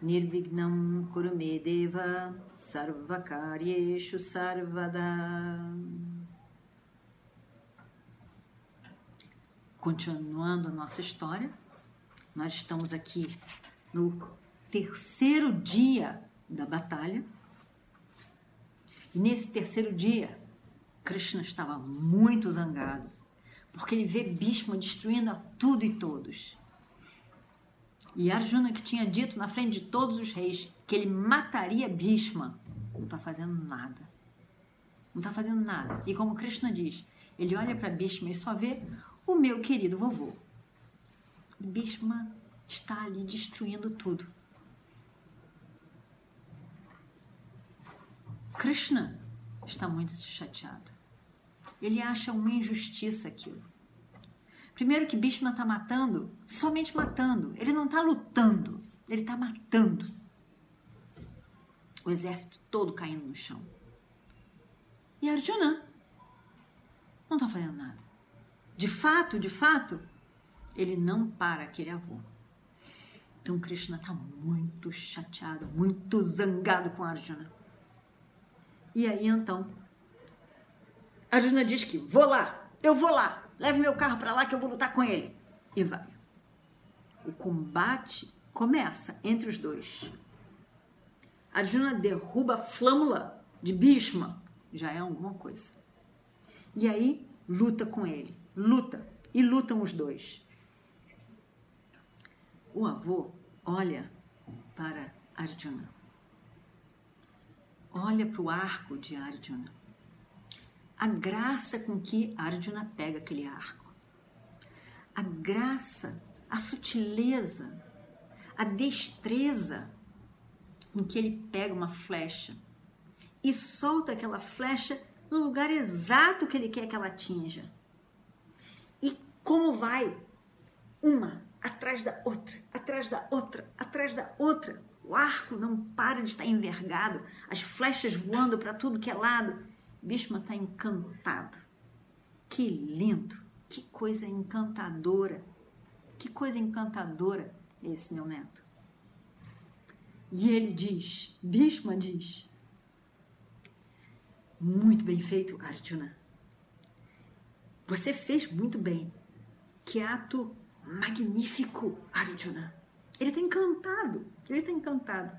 Nirvignam Kurumedeva Sarvakaryeshu Sarvada. Continuando a nossa história, nós estamos aqui no terceiro dia da batalha. E nesse terceiro dia, Krishna estava muito zangado, porque ele vê Bhishma destruindo a tudo e todos. E Arjuna, que tinha dito na frente de todos os reis que ele mataria Bhishma, não está fazendo nada. Não está fazendo nada. E como Krishna diz, ele olha para Bhishma e só vê o meu querido vovô. Bhishma está ali destruindo tudo. Krishna está muito chateado. Ele acha uma injustiça aquilo. Primeiro que Bhishma está matando, somente matando. Ele não está lutando, ele está matando. O exército todo caindo no chão. E Arjuna não está fazendo nada. De fato, de fato, ele não para aquele avô. Então Krishna está muito chateado, muito zangado com Arjuna. E aí então, Arjuna diz que vou lá, eu vou lá, leve meu carro para lá que eu vou lutar com ele. E vai. O combate começa entre os dois. Arjuna derruba a flâmula de Bhishma, já é alguma coisa. E aí luta com ele, luta e lutam os dois. O avô olha para Arjuna. Olha para o arco de Arjuna a graça com que Arjuna pega aquele arco. A graça, a sutileza, a destreza com que ele pega uma flecha e solta aquela flecha no lugar exato que ele quer que ela atinja. E como vai uma atrás da outra, atrás da outra, atrás da outra. O arco não para de estar envergado, as flechas voando para tudo que é lado. Bhishma está encantado. Que lindo, que coisa encantadora, que coisa encantadora esse meu neto. E ele diz, Bhishma diz, muito bem feito, Arjuna. Você fez muito bem. Que ato magnífico, Arjuna. Ele está encantado, ele está encantado.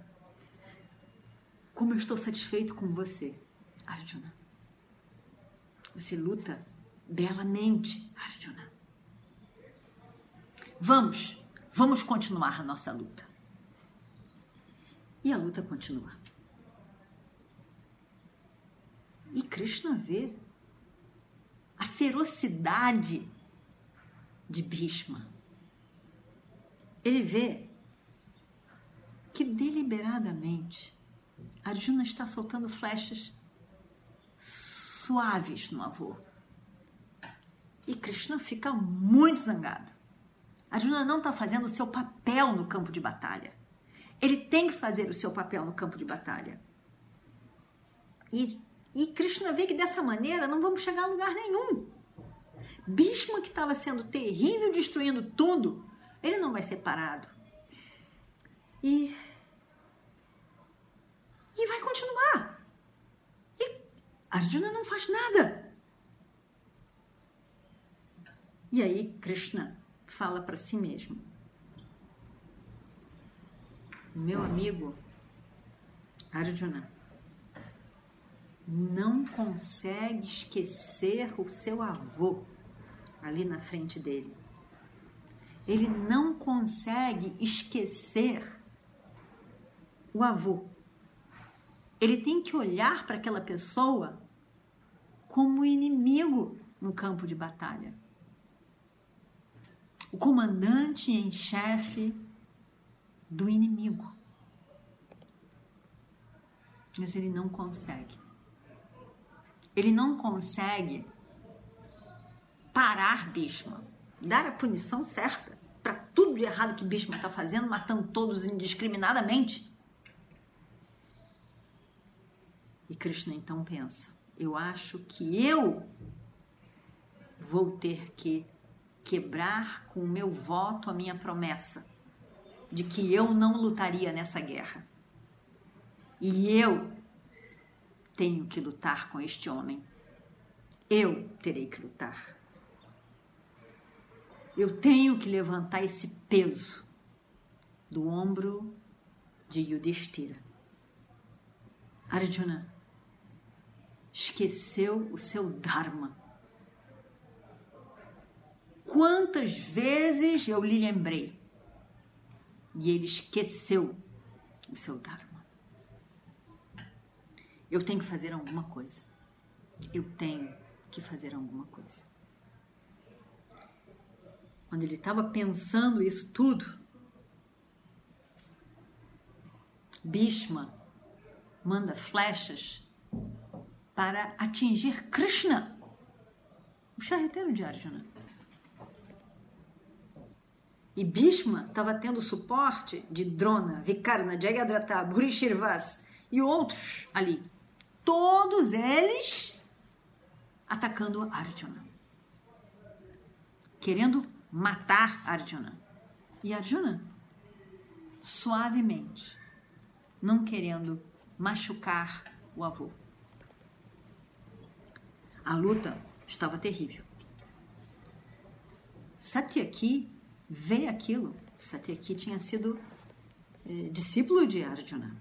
Como eu estou satisfeito com você, Arjuna. Você luta belamente, Arjuna. Vamos, vamos continuar a nossa luta. E a luta continua. E Krishna vê a ferocidade de Bhishma. Ele vê que deliberadamente Arjuna está soltando flechas suaves no avô. E Krishna fica muito zangado. Arjuna não está fazendo o seu papel no campo de batalha. Ele tem que fazer o seu papel no campo de batalha. E, e Krishna vê que dessa maneira não vamos chegar a lugar nenhum. Bhishma, que estava sendo terrível, destruindo tudo, ele não vai ser parado. E, e vai continuar. Arjuna não faz nada. E aí Krishna fala para si mesmo: Meu amigo Arjuna não consegue esquecer o seu avô ali na frente dele. Ele não consegue esquecer o avô ele tem que olhar para aquela pessoa como inimigo no campo de batalha. O comandante em chefe do inimigo. Mas ele não consegue. Ele não consegue parar Bhishma, dar a punição certa para tudo de errado que Bhishma está fazendo, matando todos indiscriminadamente. E Krishna então pensa: eu acho que eu vou ter que quebrar com o meu voto a minha promessa de que eu não lutaria nessa guerra. E eu tenho que lutar com este homem. Eu terei que lutar. Eu tenho que levantar esse peso do ombro de Yudhishthira. Arjuna esqueceu o seu Dharma. Quantas vezes eu lhe lembrei e ele esqueceu o seu Dharma. Eu tenho que fazer alguma coisa. Eu tenho que fazer alguma coisa. Quando ele estava pensando isso tudo, Bhishma manda flechas para atingir Krishna, o charreteiro de Arjuna. E Bhishma estava tendo suporte de Drona, Vikarna, Jayadratha, Burishirvas e outros ali. Todos eles atacando Arjuna. Querendo matar Arjuna. E Arjuna, suavemente, não querendo machucar o avô. A luta estava terrível. Satyaki vê aquilo. Satyaki tinha sido eh, discípulo de Arjuna.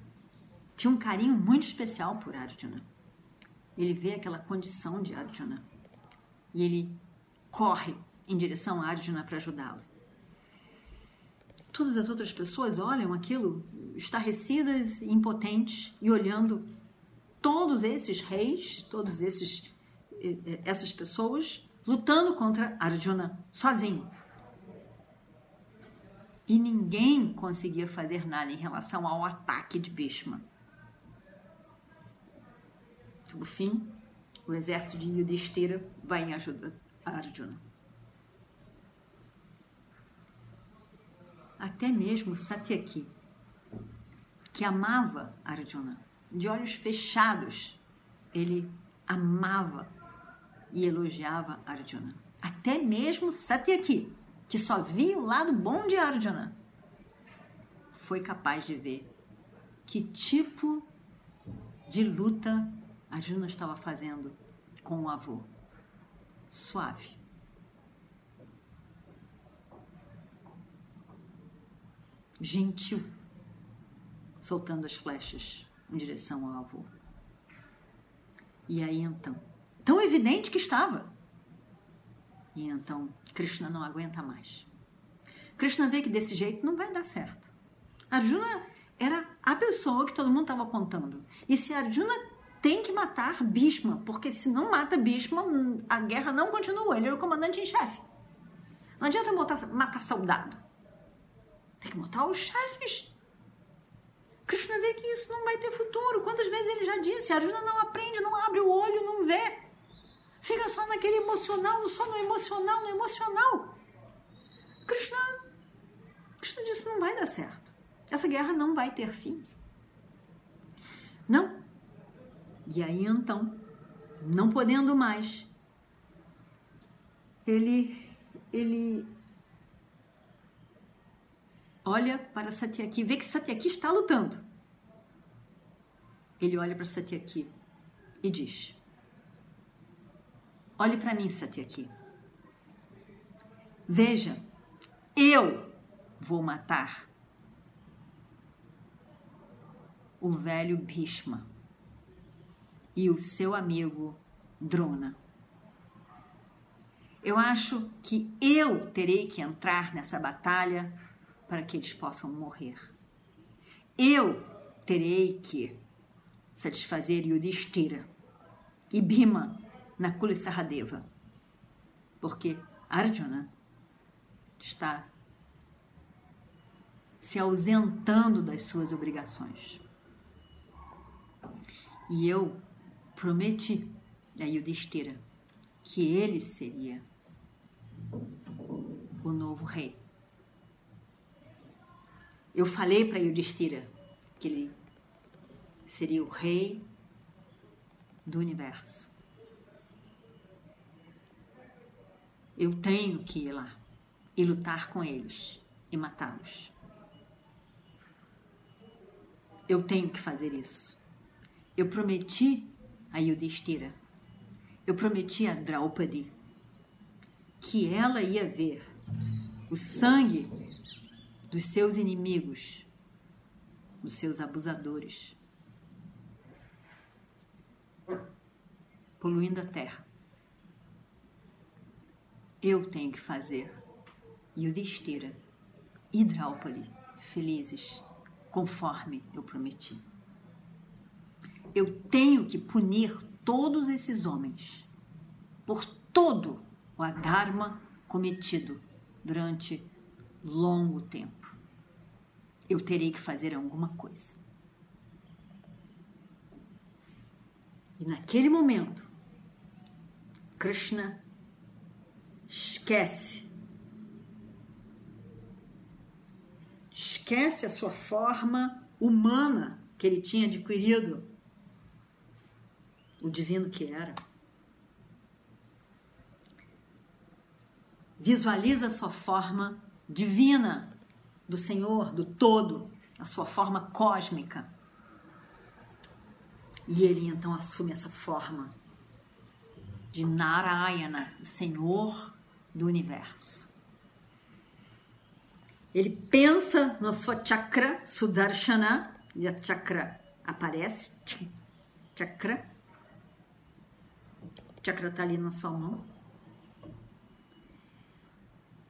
Tinha um carinho muito especial por Arjuna. Ele vê aquela condição de Arjuna e ele corre em direção a Arjuna para ajudá-lo. Todas as outras pessoas olham aquilo estarrecidas, impotentes e olhando todos esses reis, todos esses essas pessoas lutando contra Arjuna sozinho. E ninguém conseguia fazer nada em relação ao ataque de Bhishma. Por fim, o exército de Yudhishthira vai em ajuda a Arjuna. Até mesmo Satyaki, que amava Arjuna, de olhos fechados, ele amava e elogiava Arjuna. Até mesmo Satyaki, que só via o lado bom de Arjuna, foi capaz de ver que tipo de luta Arjuna estava fazendo com o avô. Suave. Gentil, soltando as flechas em direção ao avô. E aí então, tão evidente que estava. E então Krishna não aguenta mais. Krishna vê que desse jeito não vai dar certo. Arjuna era a pessoa que todo mundo estava apontando. E se Arjuna tem que matar Bhishma, porque se não mata Bhishma, a guerra não continua. Ele era o comandante em chefe. Não adianta matar, matar soldado. Tem que matar os chefes. Krishna vê que isso não vai ter futuro. Quantas vezes ele já disse? Arjuna não aprende, não abre o olho, não vê. Fica só naquele emocional, só no emocional, no emocional. Krishna, Krishna disse: não vai dar certo. Essa guerra não vai ter fim. Não, e aí então, não podendo mais, ele ele olha para Satyaki, vê que Satyaki está lutando. Ele olha para Satyaki e diz: Olhe para mim, Satyaki. Veja, eu vou matar o velho Bhishma e o seu amigo Drona. Eu acho que eu terei que entrar nessa batalha para que eles possam morrer. Eu terei que satisfazer Yudhishthira e Bhima na Kula Saradeva, porque Arjuna está se ausentando das suas obrigações. E eu prometi a Yudhishthira que ele seria o novo rei. Eu falei para Yudhishthira que ele seria o rei do universo. Eu tenho que ir lá e lutar com eles e matá-los. Eu tenho que fazer isso. Eu prometi a Yudhishthira, eu prometi a Draupadi que ela ia ver o sangue dos seus inimigos, dos seus abusadores, poluindo a terra. Eu tenho que fazer Yudhishthira e felizes, conforme eu prometi. Eu tenho que punir todos esses homens por todo o adharma cometido durante longo tempo. Eu terei que fazer alguma coisa. E naquele momento, Krishna esquece. Esquece a sua forma humana que ele tinha adquirido, o divino que era. Visualiza a sua forma divina do Senhor, do todo, a sua forma cósmica. E ele então assume essa forma de Narayana, o Senhor do universo. Ele pensa na sua chakra Sudarshana, e a chakra aparece, chakra. Chakra está ali na sua mão.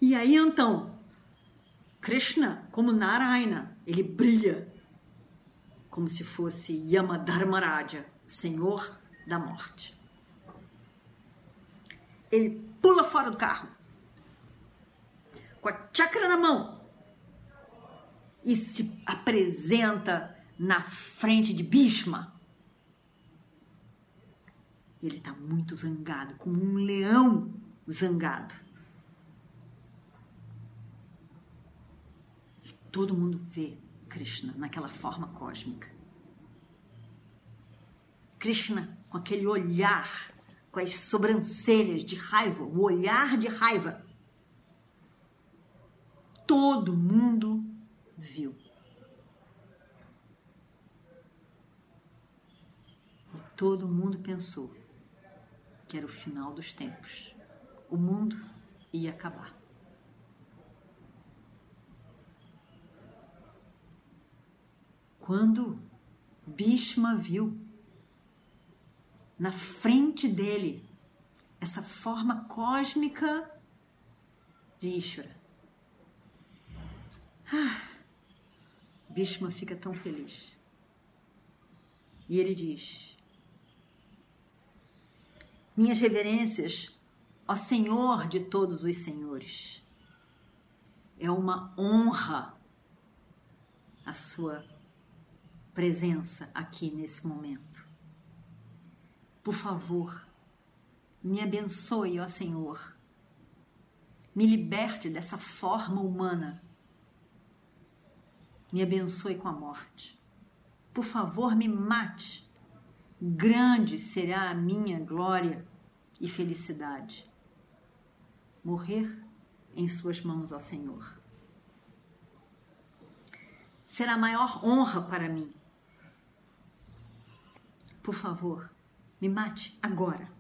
E aí então, Krishna, como Narayana, ele brilha como se fosse Yamadharmaraja, Senhor da morte. Ele pula fora do carro, com a chakra na mão, e se apresenta na frente de Bhishma. Ele está muito zangado, como um leão zangado. Todo mundo vê Krishna naquela forma cósmica. Krishna com aquele olhar, com as sobrancelhas de raiva, o olhar de raiva. Todo mundo viu. E todo mundo pensou que era o final dos tempos. O mundo ia acabar. quando Bhishma viu na frente dele essa forma cósmica de Ishvara. Ah, Bhishma fica tão feliz. E ele diz: Minhas reverências, ó Senhor de todos os senhores, é uma honra a sua presença aqui nesse momento. Por favor, me abençoe, ó Senhor. Me liberte dessa forma humana. Me abençoe com a morte. Por favor, me mate. Grande será a minha glória e felicidade. Morrer em Suas mãos, ó Senhor. Será a maior honra para mim por favor, me mate agora.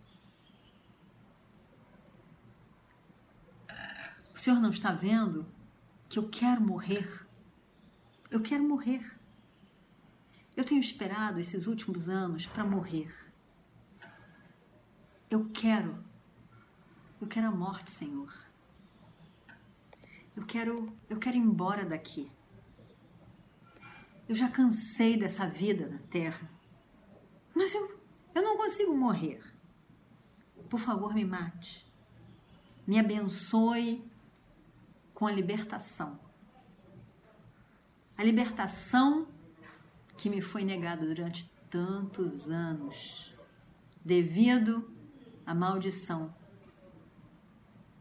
O senhor não está vendo que eu quero morrer? Eu quero morrer. Eu tenho esperado esses últimos anos para morrer. Eu quero. Eu quero a morte, Senhor. Eu quero, eu quero ir embora daqui. Eu já cansei dessa vida na terra. Mas eu, eu não consigo morrer. Por favor, me mate. Me abençoe com a libertação. A libertação que me foi negada durante tantos anos devido à maldição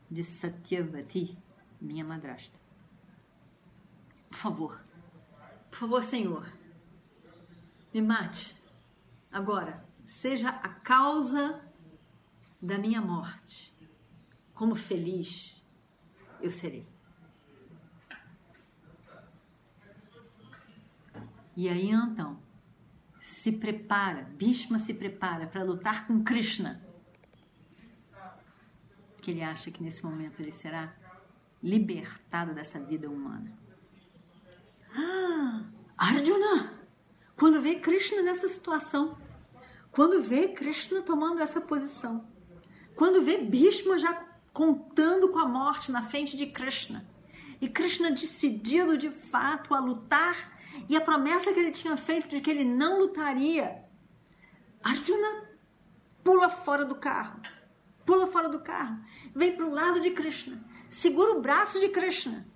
de Satyavati, minha madrasta. Por favor, por favor, Senhor, me mate agora, seja a causa da minha morte. Como feliz eu serei. E aí então, se prepara, Bhishma se prepara para lutar com Krishna. Que ele acha que nesse momento ele será libertado dessa vida humana. Ah, Arjuna! Quando vê Krishna nessa situação, quando vê Krishna tomando essa posição, quando vê Bhishma já contando com a morte na frente de Krishna, e Krishna decidido de fato a lutar e a promessa que ele tinha feito de que ele não lutaria. Arjuna pula fora do carro, pula fora do carro, vem para o lado de Krishna, segura o braço de Krishna,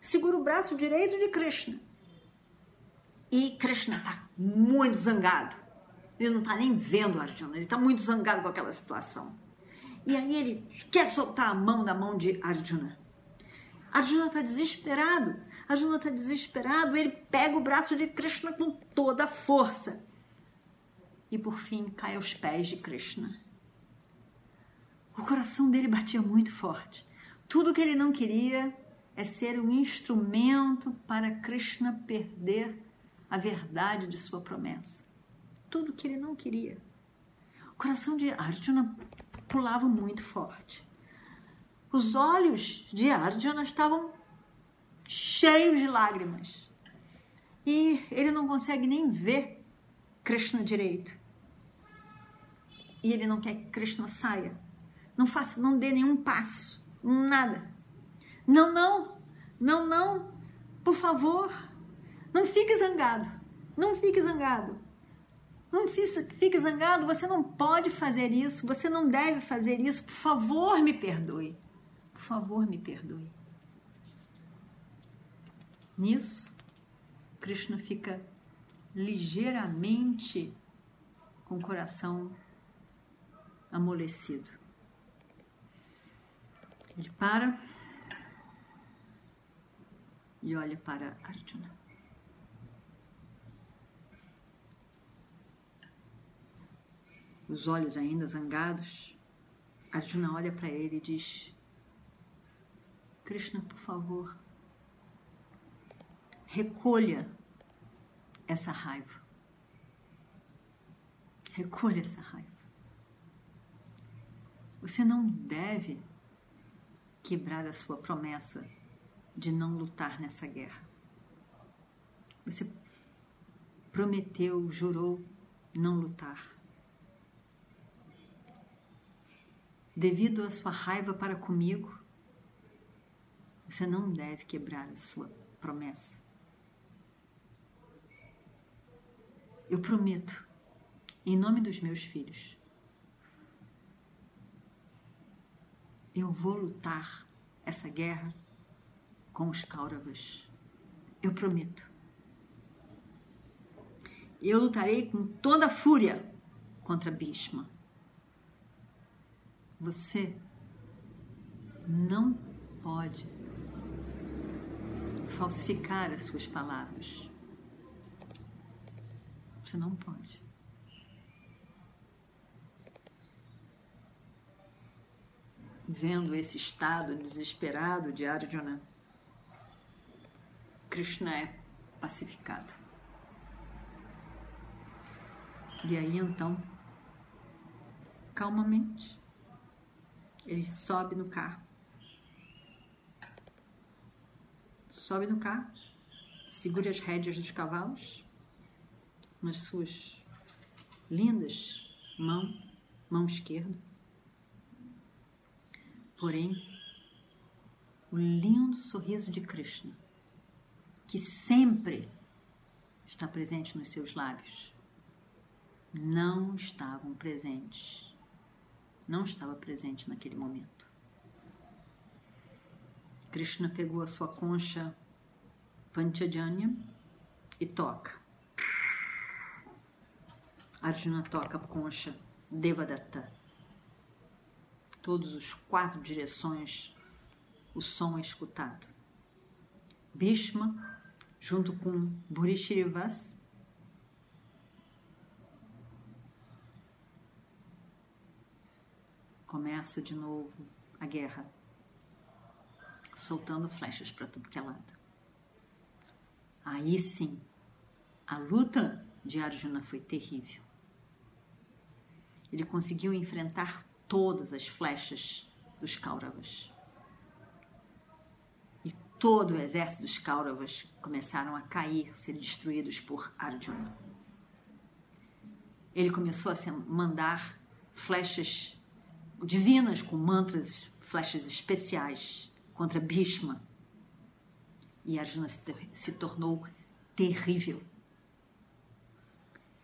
segura o braço direito de Krishna. E Krishna está muito zangado. Ele não está nem vendo Arjuna, ele está muito zangado com aquela situação. E aí ele quer soltar a mão da mão de Arjuna. Arjuna está desesperado. Arjuna está desesperado, ele pega o braço de Krishna com toda a força. E por fim cai aos pés de Krishna. O coração dele batia muito forte. Tudo que ele não queria é ser um instrumento para Krishna perder a verdade de sua promessa. Tudo que ele não queria. O coração de Arjuna pulava muito forte. Os olhos de Arjuna estavam cheios de lágrimas. E ele não consegue nem ver Krishna direito. E ele não quer que Krishna saia. Não faça, não dê nenhum passo, nada. Não, não, não, não, por favor, não fique zangado, não fique zangado. Não fique zangado, você não pode fazer isso, você não deve fazer isso, por favor, me perdoe. Por favor, me perdoe. Nisso, Krishna fica ligeiramente com o coração amolecido. Ele para e olha para Arjuna. Os olhos ainda zangados, Arjuna olha para ele e diz: Krishna, por favor, recolha essa raiva. Recolha essa raiva. Você não deve quebrar a sua promessa de não lutar nessa guerra. Você prometeu, jurou não lutar. Devido à sua raiva para comigo, você não deve quebrar a sua promessa. Eu prometo, em nome dos meus filhos, eu vou lutar essa guerra com os Kauravas. Eu prometo. Eu lutarei com toda a fúria contra Bhishma. Você não pode falsificar as suas palavras. Você não pode. Vendo esse estado desesperado de Arjuna, Krishna é pacificado. E aí então, calmamente, ele sobe no carro. Sobe no carro, segura as rédeas dos cavalos nas suas lindas mãos, mão esquerda. Porém, o lindo sorriso de Krishna, que sempre está presente nos seus lábios, não estavam presentes, não estava presente naquele momento. Krishna pegou a sua concha Panchajanya e toca. Arjuna toca a concha Devadatta. Todos os quatro direções o som é escutado. Bhishma, junto com Burishirivas, começa de novo a guerra, soltando flechas para tudo que é lado. Aí sim, a luta de Arjuna foi terrível. Ele conseguiu enfrentar todas as flechas dos Kauravas. E todo o exército dos Kauravas começaram a cair, ser destruídos por Arjuna. Ele começou a mandar flechas divinas com mantras, flechas especiais contra Bhishma. E Arjuna se, se tornou terrível.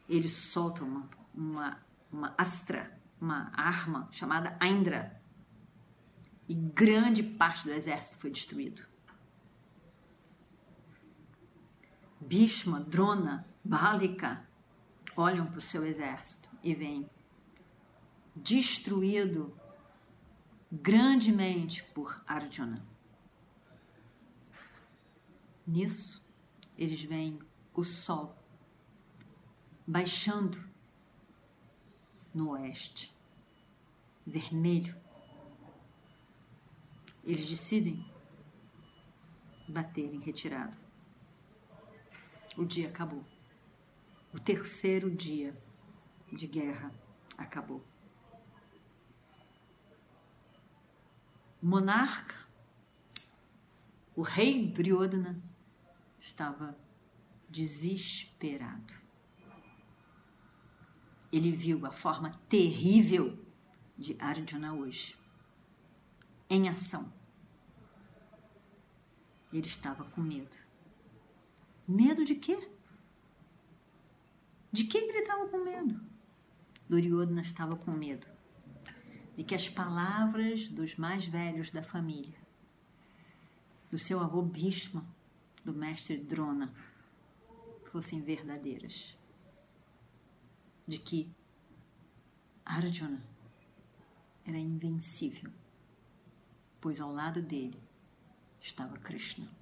Ele solta uma, uma uma astra, uma arma chamada Aindra. E grande parte do exército foi destruído. Bhishma, Drona, Balika olham para o seu exército e veem destruído grandemente por Arjuna. Nisso, eles veem o sol baixando no oeste, vermelho. Eles decidem bater em retirada. O dia acabou. O terceiro dia de guerra acabou. Monarca, o rei Duryodhana, estava desesperado ele viu a forma terrível de Arjuna hoje, em ação. Ele estava com medo. Medo de quê? De que ele estava com medo? Duryodhana estava com medo de que as palavras dos mais velhos da família, do seu avô Bhishma, do mestre Drona, fossem verdadeiras de que Arjuna era invencível, pois ao lado dele estava Krishna.